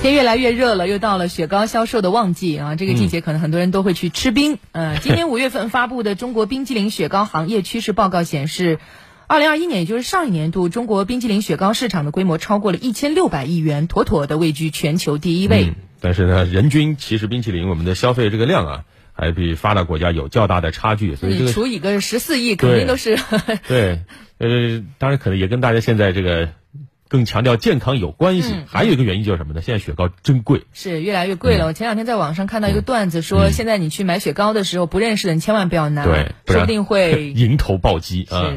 天越来越热了，又到了雪糕销售的旺季啊！这个季节可能很多人都会去吃冰。嗯，今年五月份发布的中国冰激凌雪糕行业趋势报告显示，二零二一年，也就是上一年度，中国冰激凌雪糕市场的规模超过了一千六百亿元，妥妥的位居全球第一位。但是呢，人均其实冰淇淋我们的消费这个量啊，还比发达国家有较大的差距。所以这个除以个十四亿，肯定都是对。呃，当然可能也跟大家现在这个。更强调健康有关系，还有一个原因就是什么呢？现在雪糕真贵，是越来越贵了。我前两天在网上看到一个段子，说现在你去买雪糕的时候，不认识的你千万不要拿，对，说不定会 迎头暴击啊。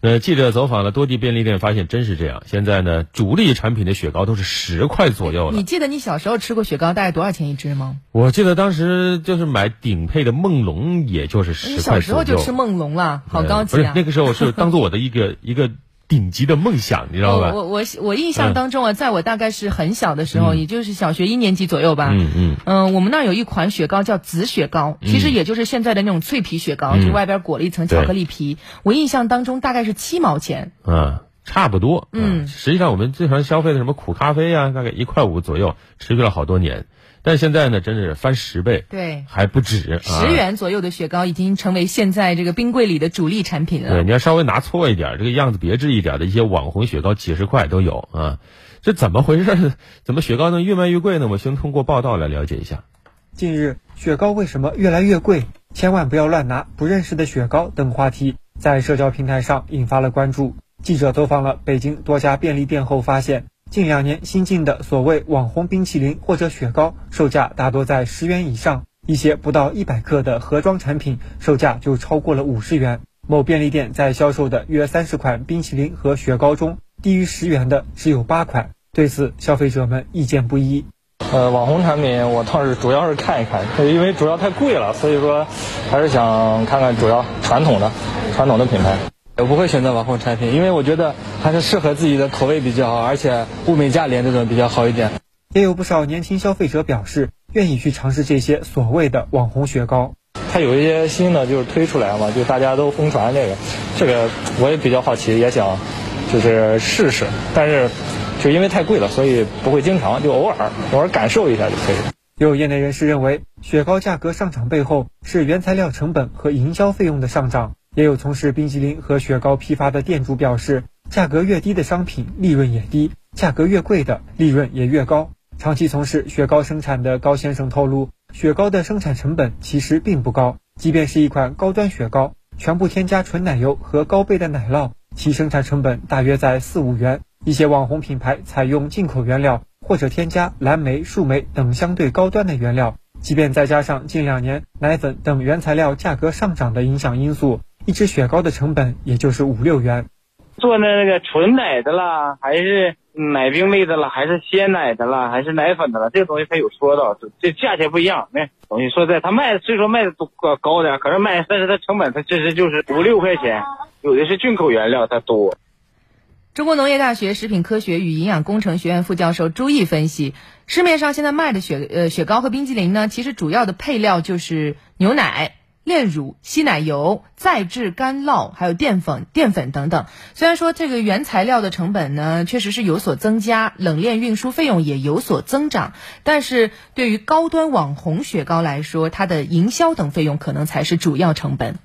那，记者走访了多地便利店，发现真是这样。现在呢，主力产品的雪糕都是十块左右了。你记得你小时候吃过雪糕大概多少钱一支吗？我记得当时就是买顶配的梦龙，也就是十块小时候就吃梦龙了，好高级啊！不是那个时候是当做我的一个 一个。顶级的梦想，你知道吧？我我我印象当中啊，在我大概是很小的时候，也就是小学一年级左右吧。嗯嗯。嗯，我们那儿有一款雪糕叫紫雪糕，其实也就是现在的那种脆皮雪糕，就外边裹了一层巧克力皮。我印象当中大概是七毛钱。嗯，差不多。嗯，实际上我们最常消费的什么苦咖啡啊，大概一块五左右，持续了好多年。但现在呢，真是翻十倍，对，还不止。十元左右的雪糕已经成为现在这个冰柜里的主力产品了。对，你要稍微拿错一点，这个样子别致一点的一些网红雪糕，几十块都有啊。这怎么回事？怎么雪糕能越卖越贵呢？我先通过报道来了解一下。近日，雪糕为什么越来越贵？千万不要乱拿不认识的雪糕等话题在社交平台上引发了关注。记者走访了北京多家便利店后发现。近两年新进的所谓网红冰淇淋或者雪糕，售价大多在十元以上，一些不到一百克的盒装产品售价就超过了五十元。某便利店在销售的约三十款冰淇淋和雪糕中，低于十元的只有八款。对此，消费者们意见不一。呃，网红产品我倒是主要是看一看，因为主要太贵了，所以说还是想看看主要传统的传统的品牌。我不会选择网红产品，因为我觉得还是适合自己的口味比较好，而且物美价廉这种比较好一点。也有不少年轻消费者表示愿意去尝试这些所谓的网红雪糕。它有一些新的就是推出来嘛，就大家都疯传这个，这个我也比较好奇，也想就是试试，但是就因为太贵了，所以不会经常，就偶尔偶尔感受一下就可以了。有业内人士认为，雪糕价格上涨背后是原材料成本和营销费用的上涨。也有从事冰淇淋和雪糕批发的店主表示，价格越低的商品利润也低，价格越贵的利润也越高。长期从事雪糕生产的高先生透露，雪糕的生产成本其实并不高，即便是一款高端雪糕，全部添加纯奶油和高倍的奶酪，其生产成本大约在四五元。一些网红品牌采用进口原料或者添加蓝莓、树莓等相对高端的原料，即便再加上近两年奶粉等原材料价格上涨的影响因素。一只雪糕的成本也就是五六元，做的那个纯奶的啦，还是奶冰类的啦，还是鲜奶的啦，还是奶粉的啦，这个东西它有说到，这价钱不一样。那东西说在，他卖虽说卖的多高高点，可是卖，但是它成本它其实就是五六块钱，有的是进口原料，它多。中国农业大学食品科学与营养工程学院副教授朱毅分析，市面上现在卖的雪呃雪糕和冰激凌呢，其实主要的配料就是牛奶。炼乳、稀奶油、再制干酪，还有淀粉、淀粉等等。虽然说这个原材料的成本呢，确实是有所增加，冷链运输费用也有所增长，但是对于高端网红雪糕来说，它的营销等费用可能才是主要成本。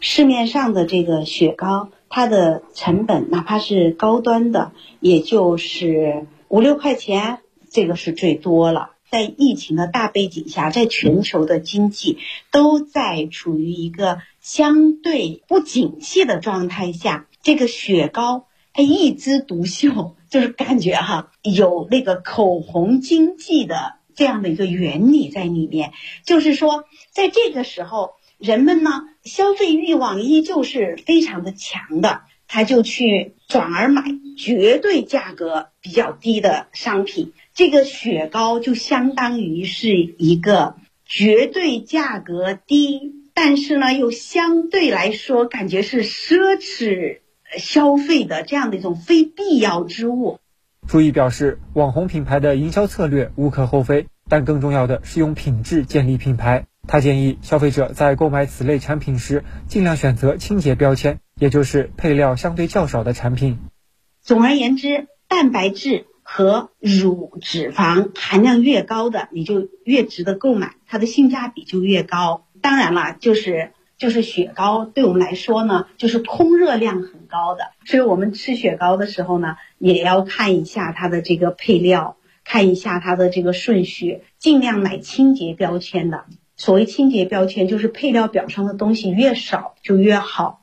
市面上的这个雪糕，它的成本哪怕是高端的，也就是五六块钱，这个是最多了。在疫情的大背景下，在全球的经济都在处于一个相对不景气的状态下，这个雪糕它一枝独秀，就是感觉哈有那个口红经济的这样的一个原理在里面。就是说，在这个时候，人们呢消费欲望依旧是非常的强的，他就去转而买绝对价格比较低的商品。这个雪糕就相当于是一个绝对价格低，但是呢又相对来说感觉是奢侈消费的这样的一种非必要之物。朱毅表示，网红品牌的营销策略无可厚非，但更重要的是用品质建立品牌。他建议消费者在购买此类产品时，尽量选择清洁标签，也就是配料相对较少的产品。总而言之，蛋白质。和乳脂肪含量越高的，你就越值得购买，它的性价比就越高。当然了，就是就是雪糕对我们来说呢，就是通热量很高的，所以我们吃雪糕的时候呢，也要看一下它的这个配料，看一下它的这个顺序，尽量买清洁标签的。所谓清洁标签，就是配料表上的东西越少就越好。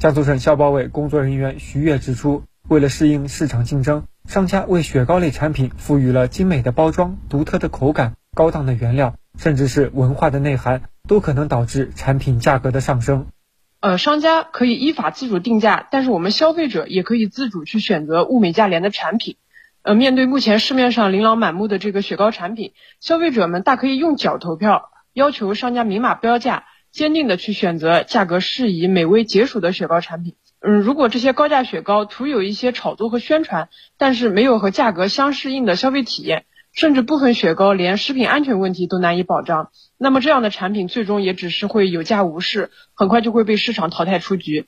江苏省消保委工作人员徐悦指出，为了适应市场竞争，商家为雪糕类产品赋予了精美的包装、独特的口感、高档的原料，甚至是文化的内涵，都可能导致产品价格的上升。呃，商家可以依法自主定价，但是我们消费者也可以自主去选择物美价廉的产品。呃，面对目前市面上琳琅满目的这个雪糕产品，消费者们大可以用脚投票。要求商家明码标价，坚定的去选择价格适宜、美味解暑的雪糕产品。嗯，如果这些高价雪糕徒有一些炒作和宣传，但是没有和价格相适应的消费体验，甚至部分雪糕连食品安全问题都难以保障，那么这样的产品最终也只是会有价无市，很快就会被市场淘汰出局。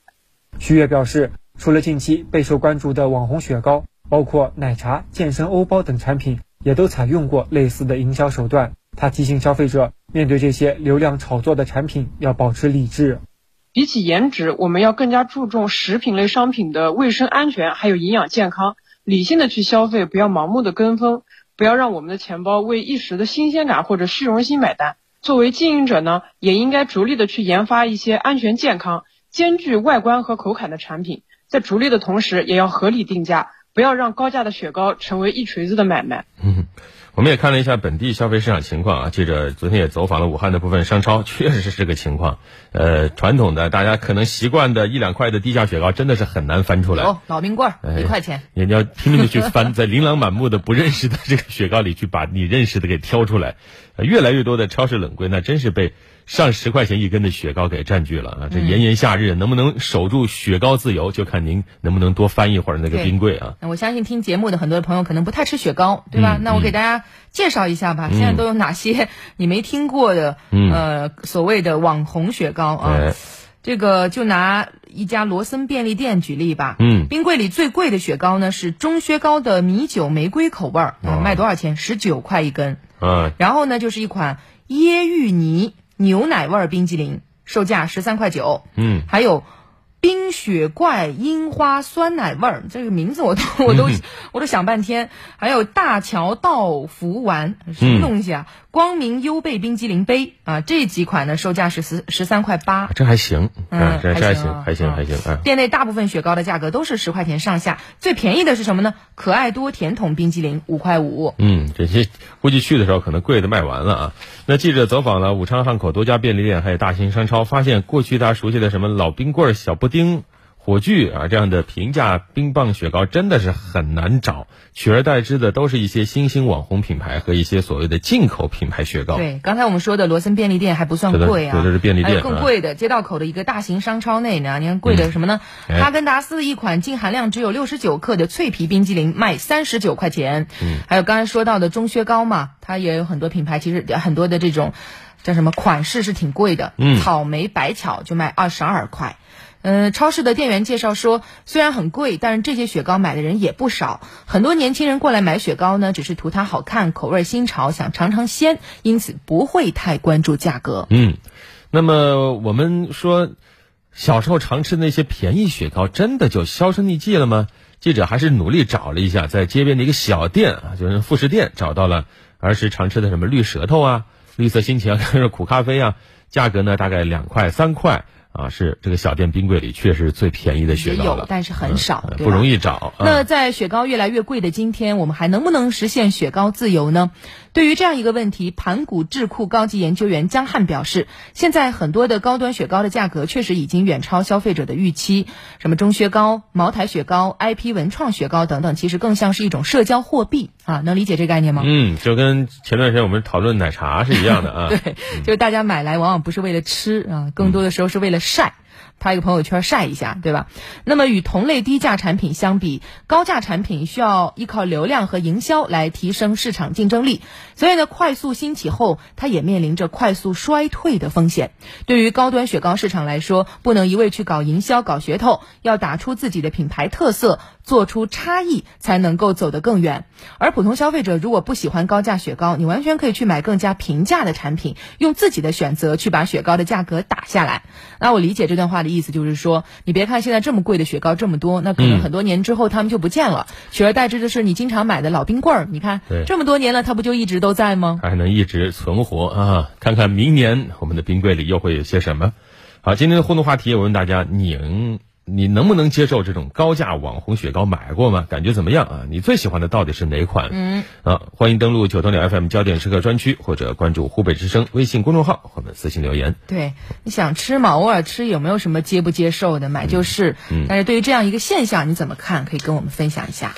徐悦表示，除了近期备受关注的网红雪糕，包括奶茶、健身欧包等产品，也都采用过类似的营销手段。他提醒消费者，面对这些流量炒作的产品，要保持理智。比起颜值，我们要更加注重食品类商品的卫生安全，还有营养健康。理性的去消费，不要盲目的跟风，不要让我们的钱包为一时的新鲜感或者虚荣心买单。作为经营者呢，也应该逐利的去研发一些安全健康、兼具外观和口感的产品。在逐利的同时，也要合理定价，不要让高价的雪糕成为一锤子的买卖。嗯。我们也看了一下本地消费市场情况啊，记者昨天也走访了武汉的部分商超，确实是这个情况。呃，传统的大家可能习惯的一两块的地下雪糕，真的是很难翻出来。哦，老冰棍儿一块钱，你要拼命的去翻，在琳琅满目的不认识的这个雪糕里去把你认识的给挑出来。越来越多的超市冷柜，那真是被。上十块钱一根的雪糕给占据了啊！这炎炎夏日能不能守住雪糕自由，就看您能不能多翻一会儿那个冰柜啊！我相信听节目的很多朋友可能不太吃雪糕，对吧？那我给大家介绍一下吧，现在都有哪些 你没听过的呃所谓的网红雪糕啊？这个就拿一家罗森便利店举例吧。嗯，冰柜里最贵的雪糕呢是钟薛高的米酒玫瑰口味儿，卖多少钱？十九块一根。嗯，然后呢就是一款椰芋泥。牛奶味冰激凌售价十三块九，嗯，还有冰雪怪樱花酸奶味儿，这个名字我都 我都我都想半天。还有大桥道福丸什么东西啊？光明优贝冰激凌杯啊，这几款呢售价是十十三块八，这还行，嗯，这还行，还行，还行啊。店内大部分雪糕的价格都是十块钱上下，最便宜的是什么呢？可爱多甜筒冰激凌五块五。嗯，这些估计去的时候可能贵的卖完了啊。那记者走访了武昌汉口多家便利店，还有大型商超，发现过去大家熟悉的什么老冰棍、小布丁。火炬啊，这样的平价冰棒雪糕真的是很难找，取而代之的都是一些新兴网红品牌和一些所谓的进口品牌雪糕。对，刚才我们说的罗森便利店还不算贵啊，这是便利店，更贵的，街道口的一个大型商超内呢，你看贵的什么呢？哈根达斯一款净含量只有六十九克的脆皮冰激凌卖三十九块钱，嗯，还有刚才说到的钟薛高嘛，它也有很多品牌，其实很多的这种叫什么款式是挺贵的，嗯，草莓白巧就卖二十二块。嗯，超市的店员介绍说，虽然很贵，但是这些雪糕买的人也不少。很多年轻人过来买雪糕呢，只是图它好看、口味新潮，想尝尝鲜，因此不会太关注价格。嗯，那么我们说，小时候常吃那些便宜雪糕，真的就销声匿迹了吗？记者还是努力找了一下，在街边的一个小店啊，就是副食店，找到了儿时常吃的什么绿舌头啊、绿色心情啊、苦咖啡啊，价格呢大概两块三块。啊，是这个小店冰柜里确实最便宜的雪糕了，但是很少，不容易找。那在雪糕越来越贵的今天，我们还能不能实现雪糕自由呢？对于这样一个问题，盘古智库高级研究员江汉表示，现在很多的高端雪糕的价格确实已经远超消费者的预期，什么钟薛高、茅台雪糕、IP 文创雪糕等等，其实更像是一种社交货币啊，能理解这个概念吗？嗯，就跟前段时间我们讨论奶茶是一样的啊。对，就是大家买来往往不是为了吃啊，更多的时候是为了晒。拍一个朋友圈晒一下，对吧？那么与同类低价产品相比，高价产品需要依靠流量和营销来提升市场竞争力，所以呢，快速兴起后，它也面临着快速衰退的风险。对于高端雪糕市场来说，不能一味去搞营销、搞噱头，要打出自己的品牌特色，做出差异，才能够走得更远。而普通消费者如果不喜欢高价雪糕，你完全可以去买更加平价的产品，用自己的选择去把雪糕的价格打下来。那我理解这段话的意思，就是说，你别看现在这么贵的雪糕这么多，那可能很多年之后他们就不见了，取而代之的是你经常买的老冰棍儿。你看，这么多年了，它不就一直都在吗？还能一直存活啊！看看明年我们的冰柜里又会有些什么。好，今天的互动话题，我问大家，你你能不能接受这种高价网红雪糕？买过吗？感觉怎么样啊？你最喜欢的到底是哪款？嗯，啊，欢迎登录九头鸟 FM 焦点时刻专区，或者关注湖北之声微信公众号，我们私信留言。对，你想吃嘛？偶尔吃有没有什么接不接受的？买就是。嗯，但是对于这样一个现象，你怎么看？可以跟我们分享一下。